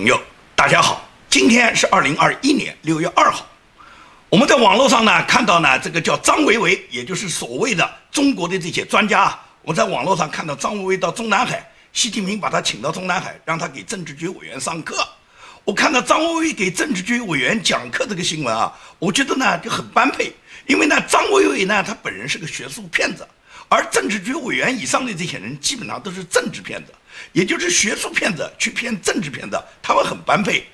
朋友，大家好，今天是二零二一年六月二号。我们在网络上呢看到呢，这个叫张维为，也就是所谓的中国的这些专家。我在网络上看到张维为到中南海，习近平把他请到中南海，让他给政治局委员上课。我看到张维为给政治局委员讲课这个新闻啊，我觉得呢就很般配，因为呢张维为呢他本人是个学术骗子，而政治局委员以上的这些人基本上都是政治骗子。也就是学术骗子去骗政治骗子，他们很般配。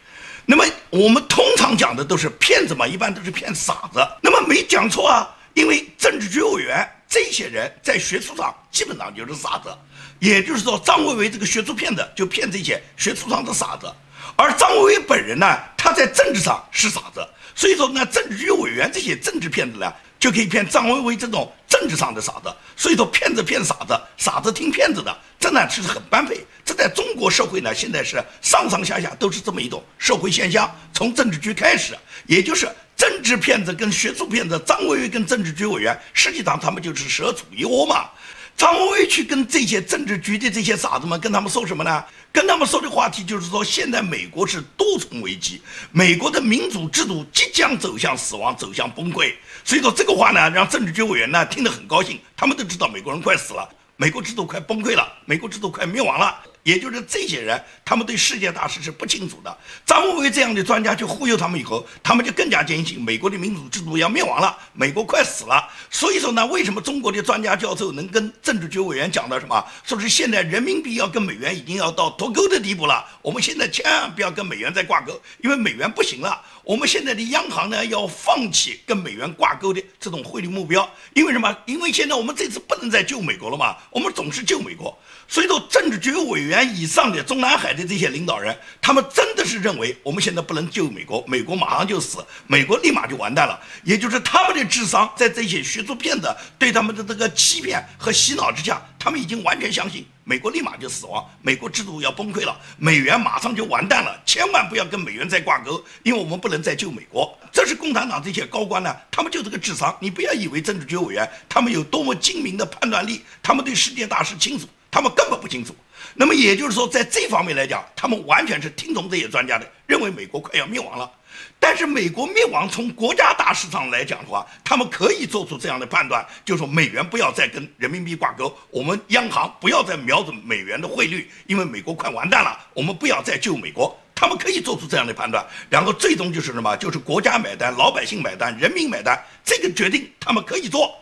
那么我们通常讲的都是骗子嘛，一般都是骗傻子。那么没讲错啊，因为政治局委员这些人在学术上基本上就是傻子。也就是说，张维为这个学术骗子就骗这些学术上的傻子，而张维为本人呢，他在政治上是傻子。所以说呢，政治局委员这些政治骗子呢。就可以骗张薇薇这种政治上的傻子，所以说骗子骗傻子，傻子听骗子的，这呢其实很般配。这在中国社会呢，现在是上上下下都是这么一种社会现象。从政治局开始，也就是政治骗子跟学术骗子，张薇薇跟政治局委员，实际上他们就是蛇鼠一窝嘛。张维为去跟这些政治局的这些傻子们，跟他们说什么呢？跟他们说的话题就是说，现在美国是多重危机，美国的民主制度即将走向死亡，走向崩溃。所以说这个话呢，让政治局委员呢听得很高兴，他们都知道美国人快死了，美国制度快崩溃了，美国制度快灭亡了。也就是这些人，他们对世界大势是不清楚的。张维为这样的专家去忽悠他们以后，他们就更加坚信美国的民主制度要灭亡了，美国快死了。所以说呢，为什么中国的专家教授能跟政治局委员讲到什么？说是现在人民币要跟美元已经要到脱钩的地步了。我们现在千万不要跟美元再挂钩，因为美元不行了。我们现在的央行呢，要放弃跟美元挂钩的这种汇率目标。因为什么？因为现在我们这次不能再救美国了嘛，我们总是救美国。所以说，政治局委员以上的中南海的这些领导人，他们真的是认为我们现在不能救美国，美国马上就死，美国立马就完蛋了。也就是他们的智商，在这些学术骗子对他们的这个欺骗和洗脑之下，他们已经完全相信美国立马就死亡，美国制度要崩溃了，美元马上就完蛋了。千万不要跟美元再挂钩，因为我们不能再救美国。这是共产党这些高官呢，他们就这个智商。你不要以为政治局委员他们有多么精明的判断力，他们对世界大势清楚。他们根本不清楚，那么也就是说，在这方面来讲，他们完全是听从这些专家的，认为美国快要灭亡了。但是美国灭亡，从国家大事上来讲的话，他们可以做出这样的判断，就是说美元不要再跟人民币挂钩，我们央行不要再瞄准美元的汇率，因为美国快完蛋了，我们不要再救美国。他们可以做出这样的判断，然后最终就是什么？就是国家买单，老百姓买单，人民买单，这个决定他们可以做。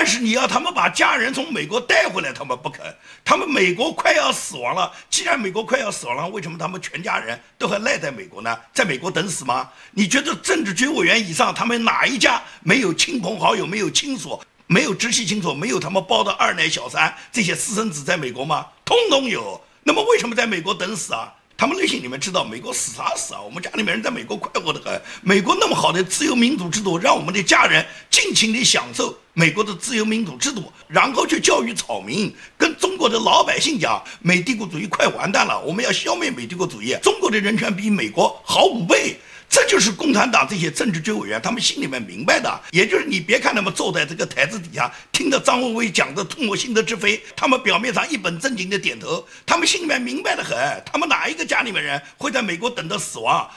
但是你要他们把家人从美国带回来，他们不肯。他们美国快要死亡了，既然美国快要死亡了，为什么他们全家人都还赖在美国呢？在美国等死吗？你觉得政治局委员以上，他们哪一家没有亲朋好友、没有亲属、没有直系亲属、没有他们包的二奶、小三这些私生子在美国吗？通通有。那么为什么在美国等死啊？他们内心里面知道美国死啥死啊？我们家里面人在美国快活的很，美国那么好的自由民主制度，让我们的家人尽情的享受美国的自由民主制度，然后去教育草民，跟中国的老百姓讲，美帝国主义快完蛋了，我们要消灭美帝国主义，中国的人权比美国好五倍。这就是共产党这些政治局委员，他们心里面明白的。也就是你别看他们坐在这个台子底下，听着张维为讲的唾沫星子之飞，他们表面上一本正经的点头，他们心里面明白的很。他们哪一个家里面人会在美国等到死亡？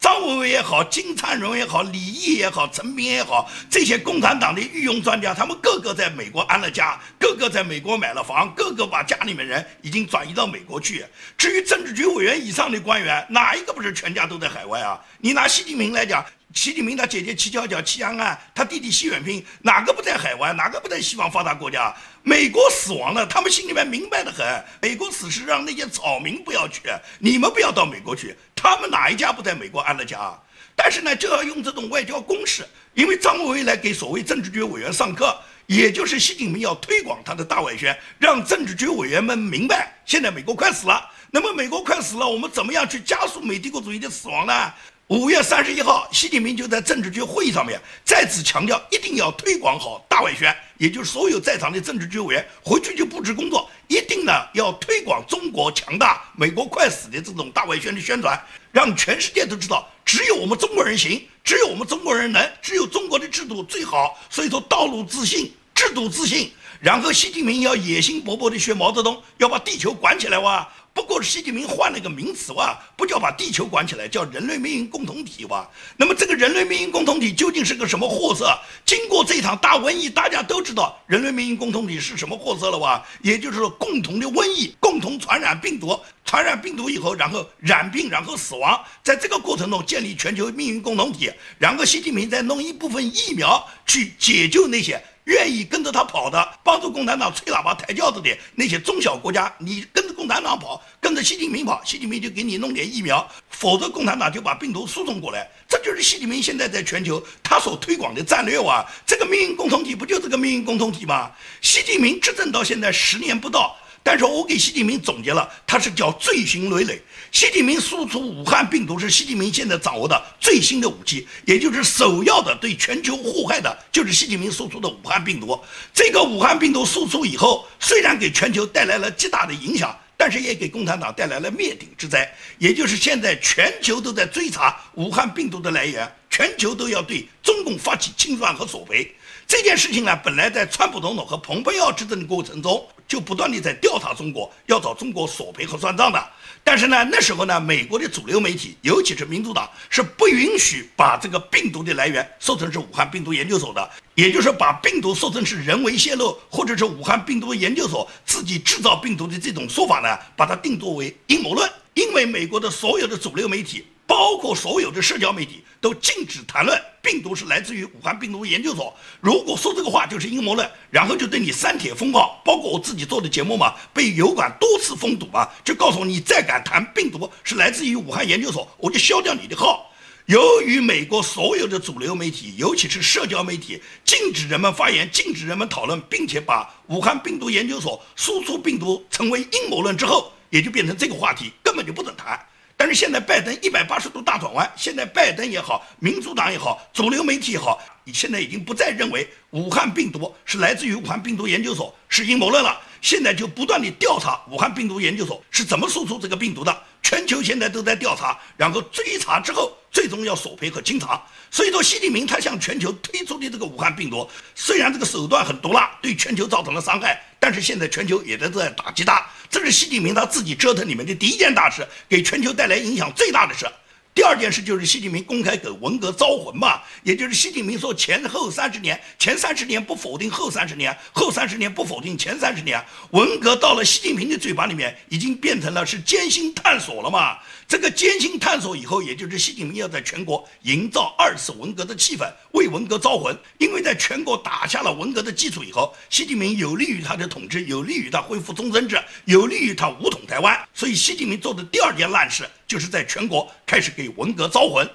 张维为也好，金灿荣也好，李毅也好，陈斌也好，这些共产党的御用专家，他们个个在美国安了家，个个在美国买了房，个个把家里面人已经转移到美国去。至于政治局委员以上的官员，哪一个不是全家都在海外啊？你拿习近平来讲。习近平他姐姐齐巧巧、齐安安，他弟弟习远平，哪个不在海湾？哪个不在西方发达国家？美国死亡了，他们心里面明白的很。美国死是让那些草民不要去，你们不要到美国去。他们哪一家不在美国安了家？但是呢，就要用这种外交攻势，因为张维为来给所谓政治局委员上课，也就是习近平要推广他的大外宣，让政治局委员们明白，现在美国快死了。那么美国快死了，我们怎么样去加速美帝国主义的死亡呢？五月三十一号，习近平就在政治局会议上面再次强调，一定要推广好大外宣，也就是所有在场的政治局委员回去就布置工作，一定呢要推广中国强大、美国快死的这种大外宣的宣传，让全世界都知道，只有我们中国人行，只有我们中国人能，只有中国的制度最好。所以说，道路自信，制度自信。然后，习近平要野心勃勃地学毛泽东，要把地球管起来哇！不过习近平换了一个名词哇，不叫把地球管起来，叫人类命运共同体哇。那么这个人类命运共同体究竟是个什么货色？经过这场大瘟疫，大家都知道人类命运共同体是什么货色了哇？也就是说，共同的瘟疫，共同传染病毒，传染病毒以后，然后染病，然后死亡，在这个过程中建立全球命运共同体，然后习近平再弄一部分疫苗去解救那些。愿意跟着他跑的，帮助共产党吹喇叭抬轿子的那些中小国家，你跟着共产党跑，跟着习近平跑，习近平就给你弄点疫苗，否则共产党就把病毒输送过来。这就是习近平现在在全球他所推广的战略啊！这个命运共同体不就是个命运共同体吗？习近平执政到现在十年不到。但是我给习近平总结了，他是叫罪行累累。习近平输出武汉病毒是习近平现在掌握的最新的武器，也就是首要的对全球祸害的，就是习近平输出的武汉病毒。这个武汉病毒输出以后，虽然给全球带来了极大的影响，但是也给共产党带来了灭顶之灾。也就是现在全球都在追查武汉病毒的来源，全球都要对中共发起清算和索赔。这件事情呢，本来在川普总统和蓬佩奥执政的过程中，就不断地在调查中国，要找中国索赔和算账的。但是呢，那时候呢，美国的主流媒体，尤其是民主党，是不允许把这个病毒的来源说成是武汉病毒研究所的，也就是把病毒说成是人为泄露，或者是武汉病毒研究所自己制造病毒的这种说法呢，把它定作为阴谋论。因为美国的所有的主流媒体。包括所有的社交媒体都禁止谈论病毒是来自于武汉病毒研究所。如果说这个话就是阴谋论，然后就对你删帖封号。包括我自己做的节目嘛，被油管多次封堵嘛，就告诉你再敢谈病毒是来自于武汉研究所，我就消掉你的号。由于美国所有的主流媒体，尤其是社交媒体，禁止人们发言，禁止人们讨论，并且把武汉病毒研究所输出病毒成为阴谋论之后，也就变成这个话题，根本就不准谈。但是现在拜登一百八十度大转弯，现在拜登也好，民主党也好，主流媒体也好，你现在已经不再认为武汉病毒是来自于武汉病毒研究所是阴谋论了，现在就不断的调查武汉病毒研究所是怎么输出这个病毒的，全球现在都在调查，然后追查之后，最终要索赔和清偿。所以说，习近平他向全球推出的这个武汉病毒，虽然这个手段很毒辣，对全球造成了伤害，但是现在全球也在在打击他。这是习近平他自己折腾里面的第一件大事，给全球带来影响最大的事。第二件事就是习近平公开给文革招魂嘛，也就是习近平说前后三十年，前三十年不否定后三十年，后三十年不否定前三十年。文革到了习近平的嘴巴里面，已经变成了是艰辛探索了嘛。这个艰辛探索以后，也就是习近平要在全国营造二次文革的气氛，为文革招魂。因为在全国打下了文革的基础以后，习近平有利于他的统治，有利于他恢复终身制，有利于他武统台湾。所以，习近平做的第二件烂事，就是在全国开始给文革招魂。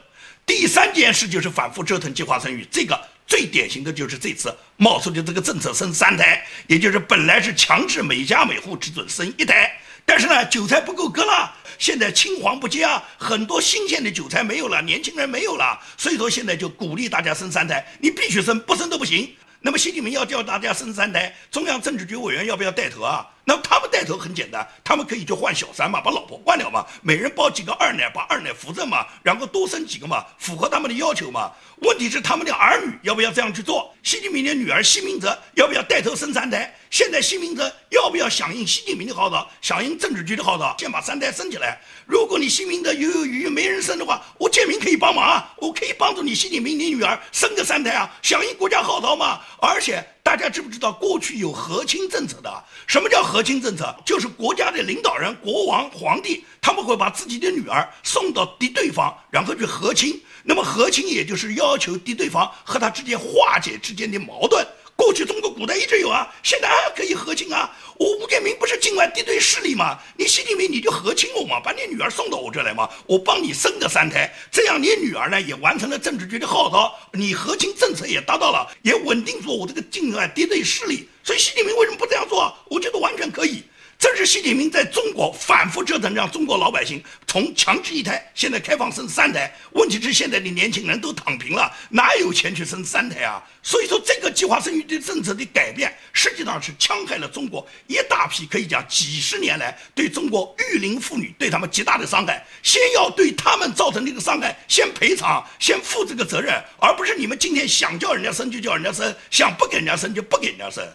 第三件事就是反复折腾计划生育，这个最典型的就是这次冒出的这个政策生三胎，也就是本来是强制每家每户只准生一胎。但是呢，韭菜不够割了，现在青黄不接啊，很多新鲜的韭菜没有了，年轻人没有了，所以说现在就鼓励大家生三胎，你必须生，不生都不行。那么习近平要叫大家生三胎，中央政治局委员要不要带头啊？那他们带头很简单，他们可以去换小三嘛，把老婆换掉嘛，每人包几个二奶，把二奶扶正嘛，然后多生几个嘛，符合他们的要求嘛。问题是他们的儿女要不要这样去做？习近平的女儿习明泽要不要带头生三胎？现在习明泽要不要响应习近平的号召，响应政治局的号召，先把三胎生起来？如果你习明泽犹犹豫豫没人生的话，我建明可以帮忙啊，我可以帮助你习近平你女儿生个三胎啊，响应国家号召嘛。而且大家知不知道过去有和亲政策的？什么叫和亲政策？就是国家的领导人、国王、皇帝，他们会把自己的女儿送到敌对方，然后去和亲。那么和亲也就是要求敌对方和他之间化解之间的矛盾。过去中国古代一直有啊，现在还可以和亲啊。我吴建明不是境外敌对势力吗？你习近平你就和亲我嘛，把你女儿送到我这来嘛，我帮你生个三胎，这样你女儿呢也完成了政治局的号召，你和亲政策也达到了，也稳定住我这个境外敌对势力。所以习近平为什么不这样做？我觉得完全可以。这是习近平在中国反复折腾，让中国老百姓从强制一胎，现在开放生三胎。问题是现在的年轻人都躺平了，哪有钱去生三胎啊？所以说，这个计划生育的政策的改变，实际上是戕害了中国一大批可以讲几十年来对中国育龄妇女对他们极大的伤害。先要对他们造成这个伤害，先赔偿，先负这个责任，而不是你们今天想叫人家生就叫人家生，想不给人家生就不给人家生。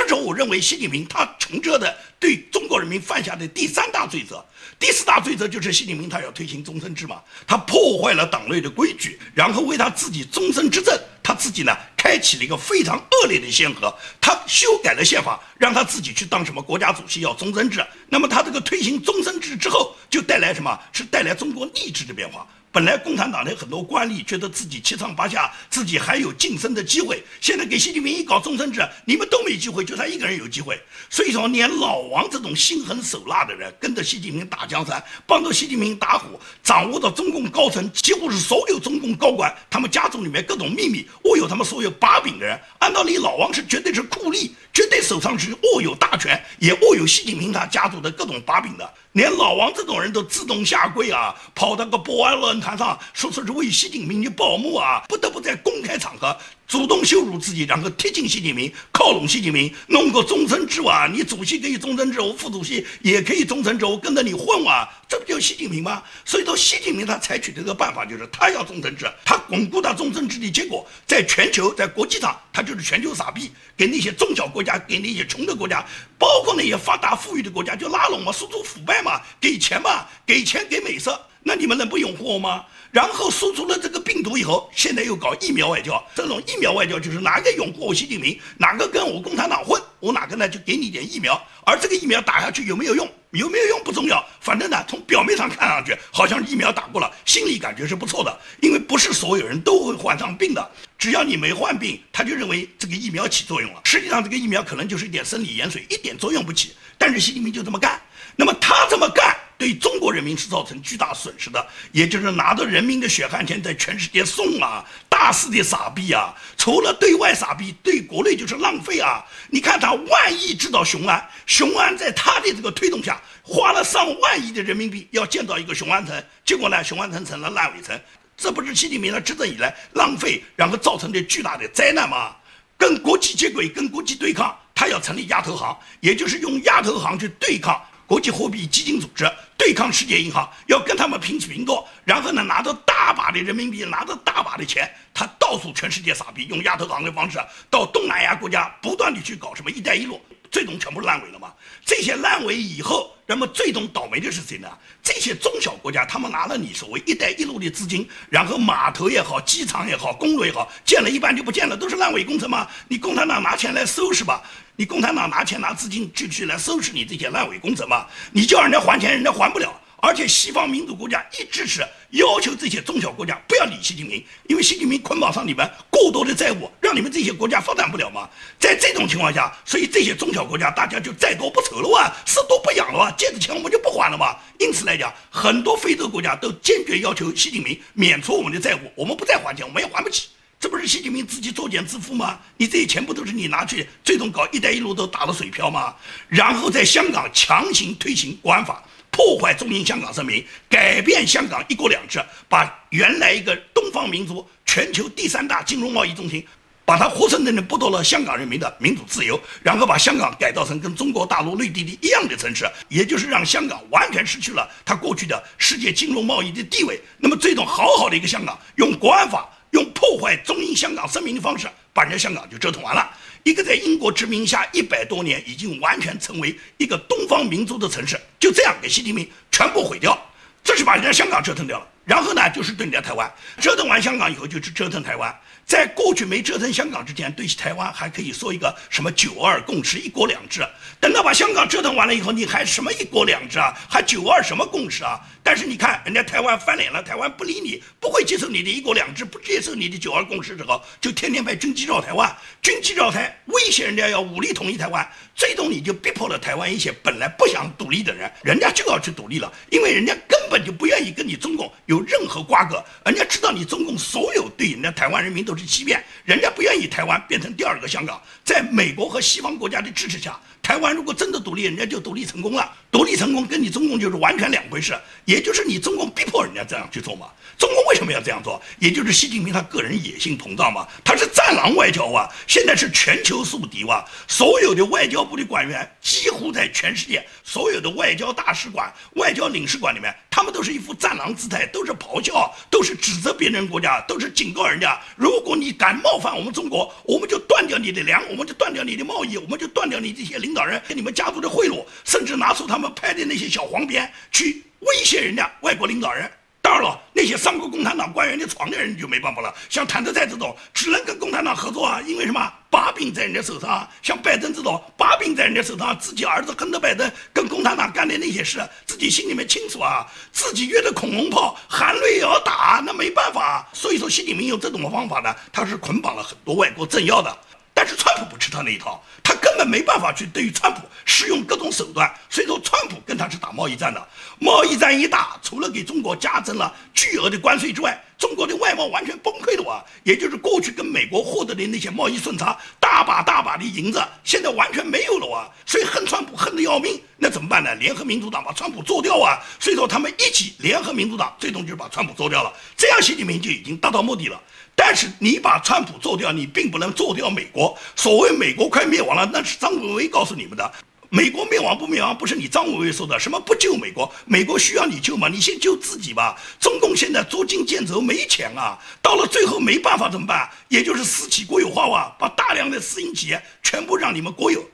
这时候我认为习近平他承着的对中国人民犯下的第三大罪责，第四大罪责就是习近平他要推行终身制嘛，他破坏了党内的规矩，然后为他自己终身执政，他自己呢开启了一个非常恶劣的先河，他修改了宪法，让他自己去当什么国家主席要终身制，那么他这个推行终身制之后，就带来什么是带来中国吏治的变化。本来共产党的很多官吏觉得自己七上八下，自己还有晋升的机会。现在给习近平一搞终身制，你们都没机会，就他一个人有机会。所以说，连老王这种心狠手辣的人，跟着习近平打江山，帮着习近平打虎，掌握着中共高层几乎是所有中共高管他们家族里面各种秘密，握有他们所有把柄的人。按道理，老王是绝对是酷吏，绝对手上是握有大权，也握有习近平他家族的各种把柄的。连老王这种人都自动下跪啊，跑到个博安论坛上说说是为习近平去报幕啊，不得不在公开场合。主动羞辱自己，然后贴近习近平，靠拢习近平，弄个终身制啊！你主席可以终身制，我副主席也可以终身制，我跟着你混啊！这不就习近平吗？所以说，习近平他采取的这个办法就是他要终身制，他巩固他终身制的结果，在全球，在国际上，他就是全球傻逼，给那些中小国家，给那些穷的国家，包括那些发达富裕的国家，就拉拢嘛，输出腐败嘛，给钱嘛，给钱给美色，那你们能不拥护我吗？然后输出了这个病毒以后，现在又搞疫苗外交。这种疫苗外交就是哪个拥护我习近平，哪个跟我共产党混，我哪个呢就给你点疫苗。而这个疫苗打下去有没有用，有没有用不重要，反正呢从表面上看上去好像疫苗打过了，心里感觉是不错的。因为不是所有人都会患上病的，只要你没患病，他就认为这个疫苗起作用了。实际上这个疫苗可能就是一点生理盐水，一点作用不起。但是习近平就这么干，那么他这么干。对中国人民是造成巨大损失的，也就是拿着人民的血汗钱在全世界送啊，大肆的撒币啊，除了对外撒币，对国内就是浪费啊。你看他万亿制造雄安，雄安在他的这个推动下，花了上万亿的人民币要建造一个雄安城，结果呢，雄安城成了烂尾城，这不是习近平他执政以来浪费，然后造成的巨大的灾难吗？跟国际接轨，跟国际对抗，他要成立亚投行，也就是用亚投行去对抗。国际货币基金组织对抗世界银行，要跟他们平起平坐，然后呢，拿着大把的人民币，拿着大把的钱，他到处全世界撒币，用亚投行的方式到东南亚国家不断的去搞什么“一带一路”，最终全部烂尾了嘛？这些烂尾以后。人们最终倒霉的是谁呢？这些中小国家，他们拿了你所谓“一带一路”的资金，然后码头也好，机场也好，公路也好，建了一半就不建了，都是烂尾工程吗？你共产党拿钱来收拾吧，你共产党拿钱拿资金就去来收拾你这些烂尾工程吗？你叫人家还钱，人家还不了。而且西方民主国家一直是要求这些中小国家不要理习近平，因为习近平捆绑上你们过多的债务，让你们这些国家发展不了嘛。在这种情况下，所以这些中小国家大家就债多不愁了哇，是多不养了哇，借的钱我们就不还了嘛。因此来讲，很多非洲国家都坚决要求习近平免除我们的债务，我们不再还钱，我们也还不起。这不是习近平自己作茧自缚吗？你这些钱不都是你拿去最终搞“一带一路”都打了水漂吗？然后在香港强行推行国安法。破坏中英香港声明，改变香港一国两制，把原来一个东方民族、全球第三大金融贸易中心，把它活生生的剥夺了香港人民的民主自由，然后把香港改造成跟中国大陆内地的一样的城市，也就是让香港完全失去了它过去的世界金融贸易的地位。那么，这种好好的一个香港，用国安法，用破坏中英香港声明的方式，把人家香港就折腾完了。一个在英国殖民下一百多年，已经完全成为一个东方民族的城市，就这样给习近平全部毁掉，这是把人家香港折腾掉了。然后呢，就是对人家台湾折腾完香港以后，就去折腾台湾。在过去没折腾香港之前，对台湾还可以说一个什么“九二共识”“一国两制”。等到把香港折腾完了以后，你还什么“一国两制”啊？还“九二”什么共识啊？但是你看，人家台湾翻脸了，台湾不理你，不会接受你的一国两制，不接受你的“九二共识”之后，就天天派军机绕台湾，军机绕台，威胁人家要武力统一台湾。最终你就逼迫了台湾一些本来不想独立的人，人家就要去独立了，因为人家根本就不愿意跟你中共有任何瓜葛，人家知道你中共所有对人家台湾人民都欺骗，人家不愿意台湾变成第二个香港。在美国和西方国家的支持下，台湾如果真的独立，人家就独立成功了。独立成功跟你中共就是完全两回事，也就是你中共逼迫人家这样去做嘛。中共为什么要这样做？也就是习近平他个人野心膨胀嘛。他是战狼外交啊，现在是全球宿敌哇，所有的外交。部的官员几乎在全世界所有的外交大使馆、外交领事馆里面，他们都是一副战狼姿态，都是咆哮，都是指责别人国家，都是警告人家：如。果你敢冒犯我们中国，我们就断掉你的粮，我们就断掉你的贸易，我们就断掉你这些领导人给你们家族的贿赂，甚至拿出他们拍的那些小黄片去威胁人家外国领导人。当然了，那些上过共产党官员的床的人就没办法了。像谭德赛这种，只能跟共产党合作啊，因为什么？把柄在人家手上。像拜登这种，把柄在人家手上，自己儿子亨特·拜登跟共产党干的那些事，自己心里面清楚啊。自己约的恐龙炮，含泪也要打，那没办法。所以说，习近平用这种方法呢，他是捆绑了很多外国政要的。但是川普不吃他那一套，他根本没办法去对于川普使用各种手段，所以说川普跟他是打贸易战的。贸易战一打，除了给中国加征了巨额的关税之外，中国的外贸完全崩溃了哇！也就是过去跟美国获得的那些贸易顺差，大把大把的银子，现在完全没有了哇！所以恨川普恨得要命，那怎么办呢？联合民主党把川普做掉啊！所以说他们一起联合民主党，最终就把川普做掉了，这样习近平就已经达到目的了。但是你把川普做掉，你并不能做掉美国。所谓美国快灭亡了，那是张伟伟告诉你们的。美国灭亡不灭亡，不是你张伟伟说的。什么不救美国？美国需要你救吗？你先救自己吧。中共现在捉襟见肘，没钱啊。到了最后没办法怎么办？也就是私企国有化哇，把大量的私营企业全部让你们国有。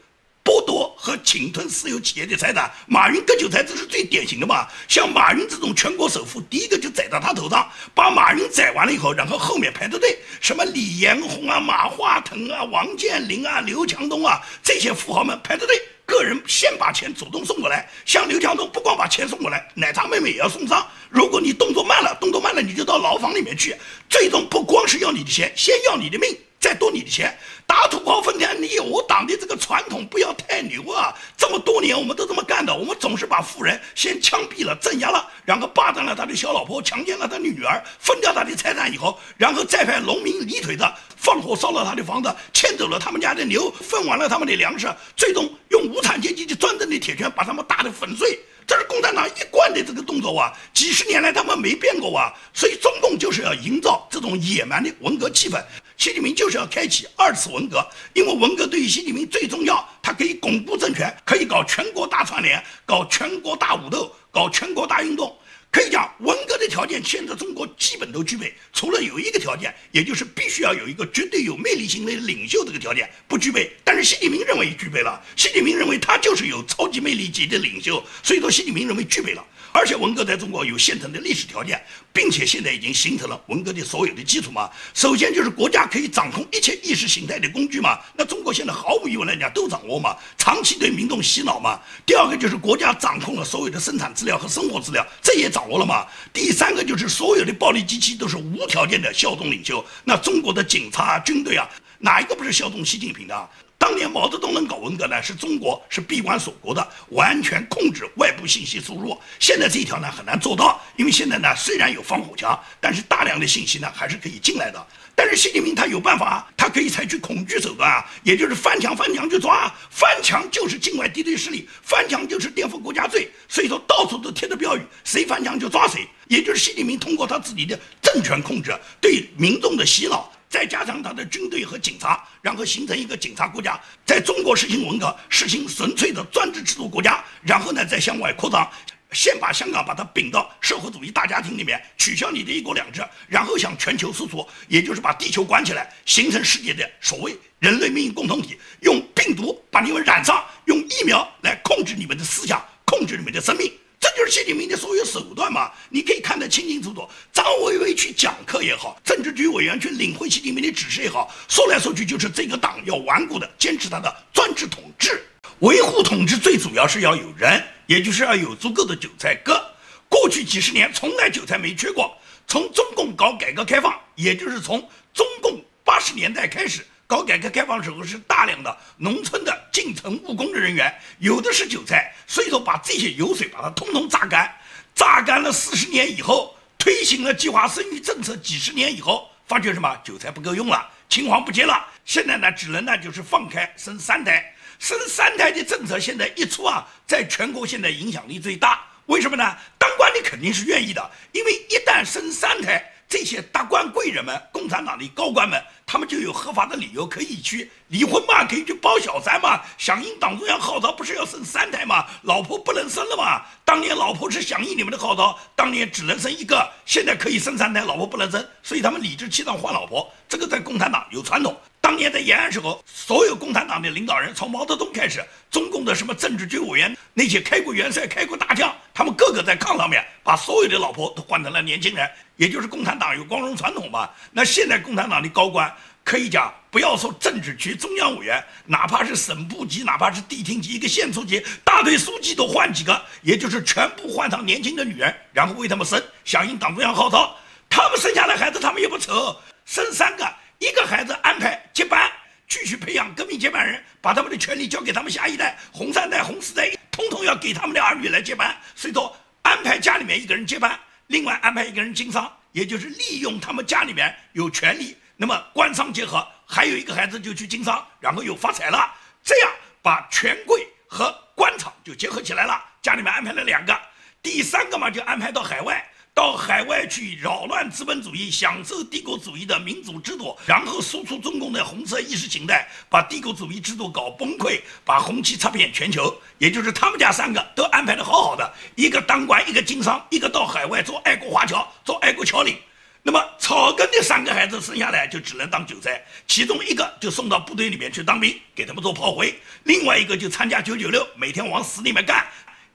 剥夺和侵吞私有企业的财产，马云割韭菜，这是最典型的嘛？像马云这种全国首富，第一个就宰到他头上，把马云宰完了以后，然后后面排着队，什么李彦宏啊、马化腾啊、王健林啊、刘强东啊，这些富豪们排着队，个人先把钱主动送过来。像刘强东不光把钱送过来，奶茶妹妹也要送上。如果你动作慢了，动作慢了，你就到牢房里面去。最终不光是要你的钱，先要你的命。再多你的钱，打土豪分田，你有我党的这个传统不要太牛啊！这么多年我们都这么干的，我们总是把富人先枪毙了、镇压了，然后霸占了他的小老婆，强奸了他的女儿，分掉他的财产以后，然后再派农民离腿的放火烧了他的房子，牵走了他们家的牛，分完了他们的粮食，最终用无产阶级的专政的铁拳把他们打得粉碎。这是共产党一贯的这个动作啊，几十年来他们没变过啊，所以中共就是要营造这种野蛮的文革气氛。习近平就是要开启二次文革，因为文革对于习近平最重要，它可以巩固政权，可以搞全国大串联，搞全国大武斗，搞全国大运动。可以讲，文革的条件现在中国基本都具备，除了有一个条件，也就是必须要有一个绝对有魅力型的领袖这个条件不具备。但是习近平认为具备了，习近平认为他就是有超级魅力级的领袖，所以说习近平认为具备了。而且文革在中国有现成的历史条件，并且现在已经形成了文革的所有的基础嘛。首先就是国家可以掌控一切意识形态的工具嘛。那中国现在毫无疑问来讲都掌握嘛，长期对民众洗脑嘛。第二个就是国家掌控了所有的生产资料和生活资料，这也掌握了嘛。第三个就是所有的暴力机器都是无条件的效忠领袖。那中国的警察、军队啊，哪一个不是效忠习近平的？当年毛泽东能搞文革呢，是中国是闭关锁国的，完全控制外部信息输入。现在这一条呢很难做到，因为现在呢虽然有防火墙，但是大量的信息呢还是可以进来的。但是习近平他有办法啊，他可以采取恐惧手段啊，也就是翻墙翻墙去抓，翻墙就是境外敌对势力，翻墙就是颠覆国家罪。所以说到处都贴着标语，谁翻墙就抓谁。也就是习近平通过他自己的政权控制，对民众的洗脑。再加上他的军队和警察，然后形成一个警察国家，在中国实行文革，实行纯粹的专制制度国家，然后呢再向外扩张，先把香港把它并到社会主义大家庭里面，取消你的一国两制，然后向全球输出，也就是把地球关起来，形成世界的所谓人类命运共同体，用病毒把你们染上，用疫苗来控制你们的思想，控制你们的生命。这就是习近平的所有手段嘛？你可以看得清清楚楚。张维为去讲课也好，局委员去领会习近平的指示也好，说来说去就是这个党要顽固的坚持他的专制统治，维护统治最主要是要有人，也就是要有足够的韭菜割。过去几十年从来韭菜没缺过，从中共搞改革开放，也就是从中共八十年代开始。搞改革开放时候是大量的农村的进城务工的人员，有的是韭菜，所以说把这些油水把它通通榨干，榨干了四十年以后，推行了计划生育政策几十年以后，发觉什么韭菜不够用了，青黄不接了，现在呢只能呢就是放开生三胎，生三胎的政策现在一出啊，在全国现在影响力最大，为什么呢？当官的肯定是愿意的，因为一旦生三胎。这些达官贵人们、共产党的高官们，他们就有合法的理由可以去离婚嘛，可以去包小三嘛。响应党中央号召，不是要生三胎嘛？老婆不能生了嘛？当年老婆是响应你们的号召，当年只能生一个，现在可以生三胎，老婆不能生，所以他们理直气壮换老婆。这个在共产党有传统。当年在延安时候，所有共产党的领导人，从毛泽东开始，中共的什么政治局委员，那些开国元帅、开国大将，他们个个在炕上面把所有的老婆都换成了年轻人，也就是共产党有光荣传统嘛。那现在共产党的高官可以讲，不要说政治局中央委员，哪怕是省部级，哪怕是地厅级，一个县处级、大队书记都换几个，也就是全部换上年轻的女人，然后为他们生，响应党中央号召。他们生下来孩子，他们也不愁，生三个。一个孩子安排接班，继续培养革命接班人，把他们的权利交给他们下一代，红三代、红四代，通通要给他们的儿女来接班。所以说，安排家里面一个人接班，另外安排一个人经商，也就是利用他们家里面有权利，那么官商结合，还有一个孩子就去经商，然后又发财了，这样把权贵和官场就结合起来了。家里面安排了两个，第三个嘛就安排到海外。到海外去扰乱资本主义，享受帝国主义的民主制度，然后输出中共的红色意识形态，把帝国主义制度搞崩溃，把红旗插遍全球。也就是他们家三个都安排的好好的，一个当官，一个经商，一个到海外做爱国华侨，做爱国侨领。那么草根的三个孩子生下来就只能当韭菜，其中一个就送到部队里面去当兵，给他们做炮灰；另外一个就参加九九六，每天往死里面干。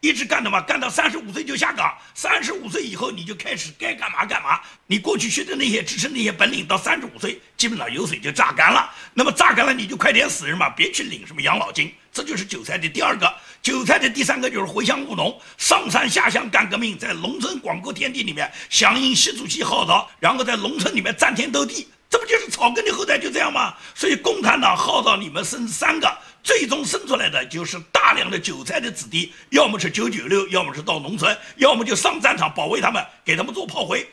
一直干的嘛，干到三十五岁就下岗。三十五岁以后，你就开始该干嘛干嘛。你过去学的那些知识、那些本领，到三十五岁基本上油水就榨干了。那么榨干了，你就快点死人嘛，别去领什么养老金。这就是韭菜的第二个。韭菜的第三个就是回乡务农，上山下乡干革命，在农村广阔天地里面响应习主席号召，然后在农村里面战天斗地。这不就是草根的后代就这样吗？所以共产党号召你们生三个。最终生出来的就是大量的韭菜的子弟，要么是九九六，要么是到农村，要么就上战场保卫他们，给他们做炮灰。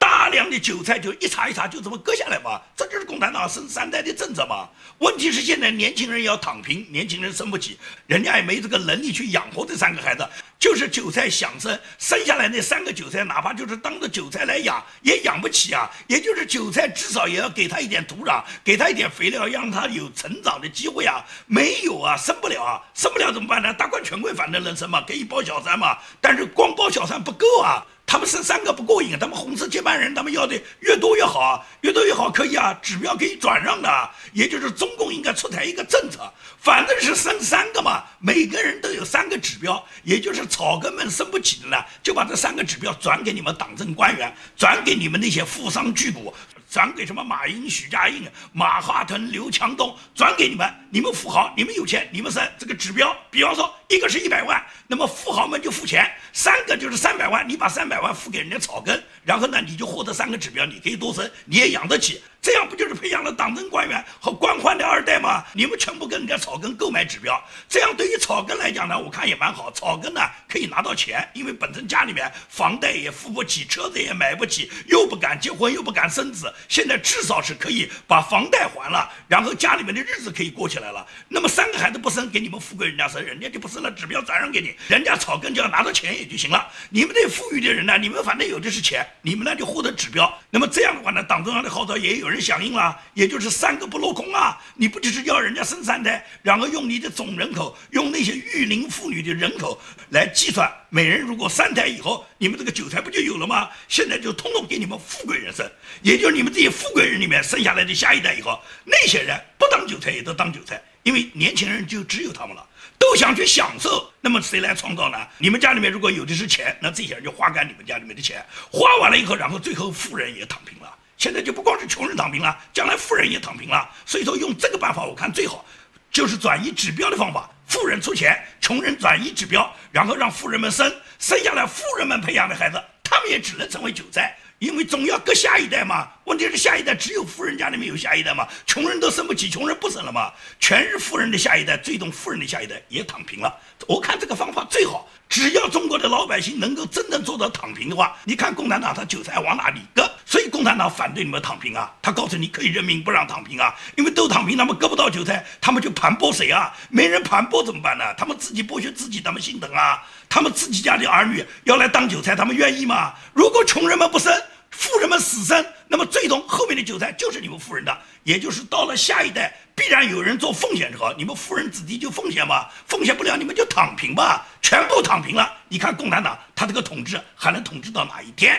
大量的韭菜就一茬一茬就这么割下来嘛，这就是共产党生三代的政策嘛。问题是现在年轻人要躺平，年轻人生不起，人家也没这个能力去养活这三个孩子，就是韭菜想生，生下来那三个韭菜，哪怕就是当着韭菜来养，也养不起啊。也就是韭菜至少也要给他一点土壤，给他一点肥料，让他有成长的机会啊。没有啊，生不了啊，生不了怎么办呢？大官权贵反正能生嘛，可以包小三嘛，但是光包小三不够啊。他们生三个不过瘾，他们红色接班人，他们要的越多越好，越多越好可以啊，指标可以转让的，也就是中共应该出台一个政策，反正是生三个嘛，每个人都有三个指标，也就是草根们生不起的呢，就把这三个指标转给你们党政官员，转给你们那些富商巨贾。转给什么马云、许家印、马化腾、刘强东，转给你们，你们富豪，你们有钱，你们生这个指标。比方说，一个是一百万，那么富豪们就付钱，三个就是三百万，你把三百万付给人家草根，然后呢，你就获得三个指标，你可以多生，你也养得起。这样不就是培养了党政官员和官宦的二代吗？你们全部跟人家草根购买指标，这样对于草根来讲呢，我看也蛮好。草根呢可以拿到钱，因为本身家里面房贷也付不起，车子也买不起，又不敢结婚，又不敢生子，现在至少是可以把房贷还了，然后家里面的日子可以过来了。那么三个孩子不生，给你们富贵人家生，人家就不生了，指标转让给你，人家草根就要拿到钱也就行了。你们这富裕的人呢，你们反正有的是钱，你们呢就获得指标。那么这样的话呢，党中央的号召也有。人响应了，也就是三个不落空啊！你不就是要人家生三胎，然后用你的总人口，用那些育龄妇女的人口来计算，每人如果三胎以后，你们这个韭菜不就有了吗？现在就通通给你们富贵人生，也就是你们这些富贵人里面生下来的下一代以后，那些人不当韭菜也都当韭菜，因为年轻人就只有他们了，都想去享受。那么谁来创造呢？你们家里面如果有的是钱，那这些人就花干你们家里面的钱，花完了以后，然后最后富人也躺平了。现在就不光是穷人躺平了，将来富人也躺平了。所以说用这个办法，我看最好就是转移指标的方法，富人出钱，穷人转移指标，然后让富人们生，生下来富人们培养的孩子，他们也只能成为韭菜，因为总要割下一代嘛。问题是下一代只有富人家里面有下一代嘛，穷人都生不起，穷人不生了嘛，全是富人的下一代，最终富人的下一代也躺平了。我看这个方法最好。只要中国的老百姓能够真正做到躺平的话，你看共产党他韭菜往哪里割？所以共产党反对你们躺平啊！他告诉你可以任命不让躺平啊，因为都躺平，他们割不到韭菜，他们就盘剥谁啊？没人盘剥怎么办呢？他们自己剥削自己，他们心疼啊！他们自己家的儿女要来当韭菜，他们愿意吗？如果穷人们不生。富人们死生，那么最终后面的韭菜就是你们富人的，也就是到了下一代必然有人做奉献者，你们富人子弟就奉献吧，奉献不了你们就躺平吧，全部躺平了。你看共产党他这个统治还能统治到哪一天？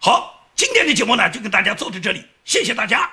好，今天的节目呢就跟大家做到这里，谢谢大家。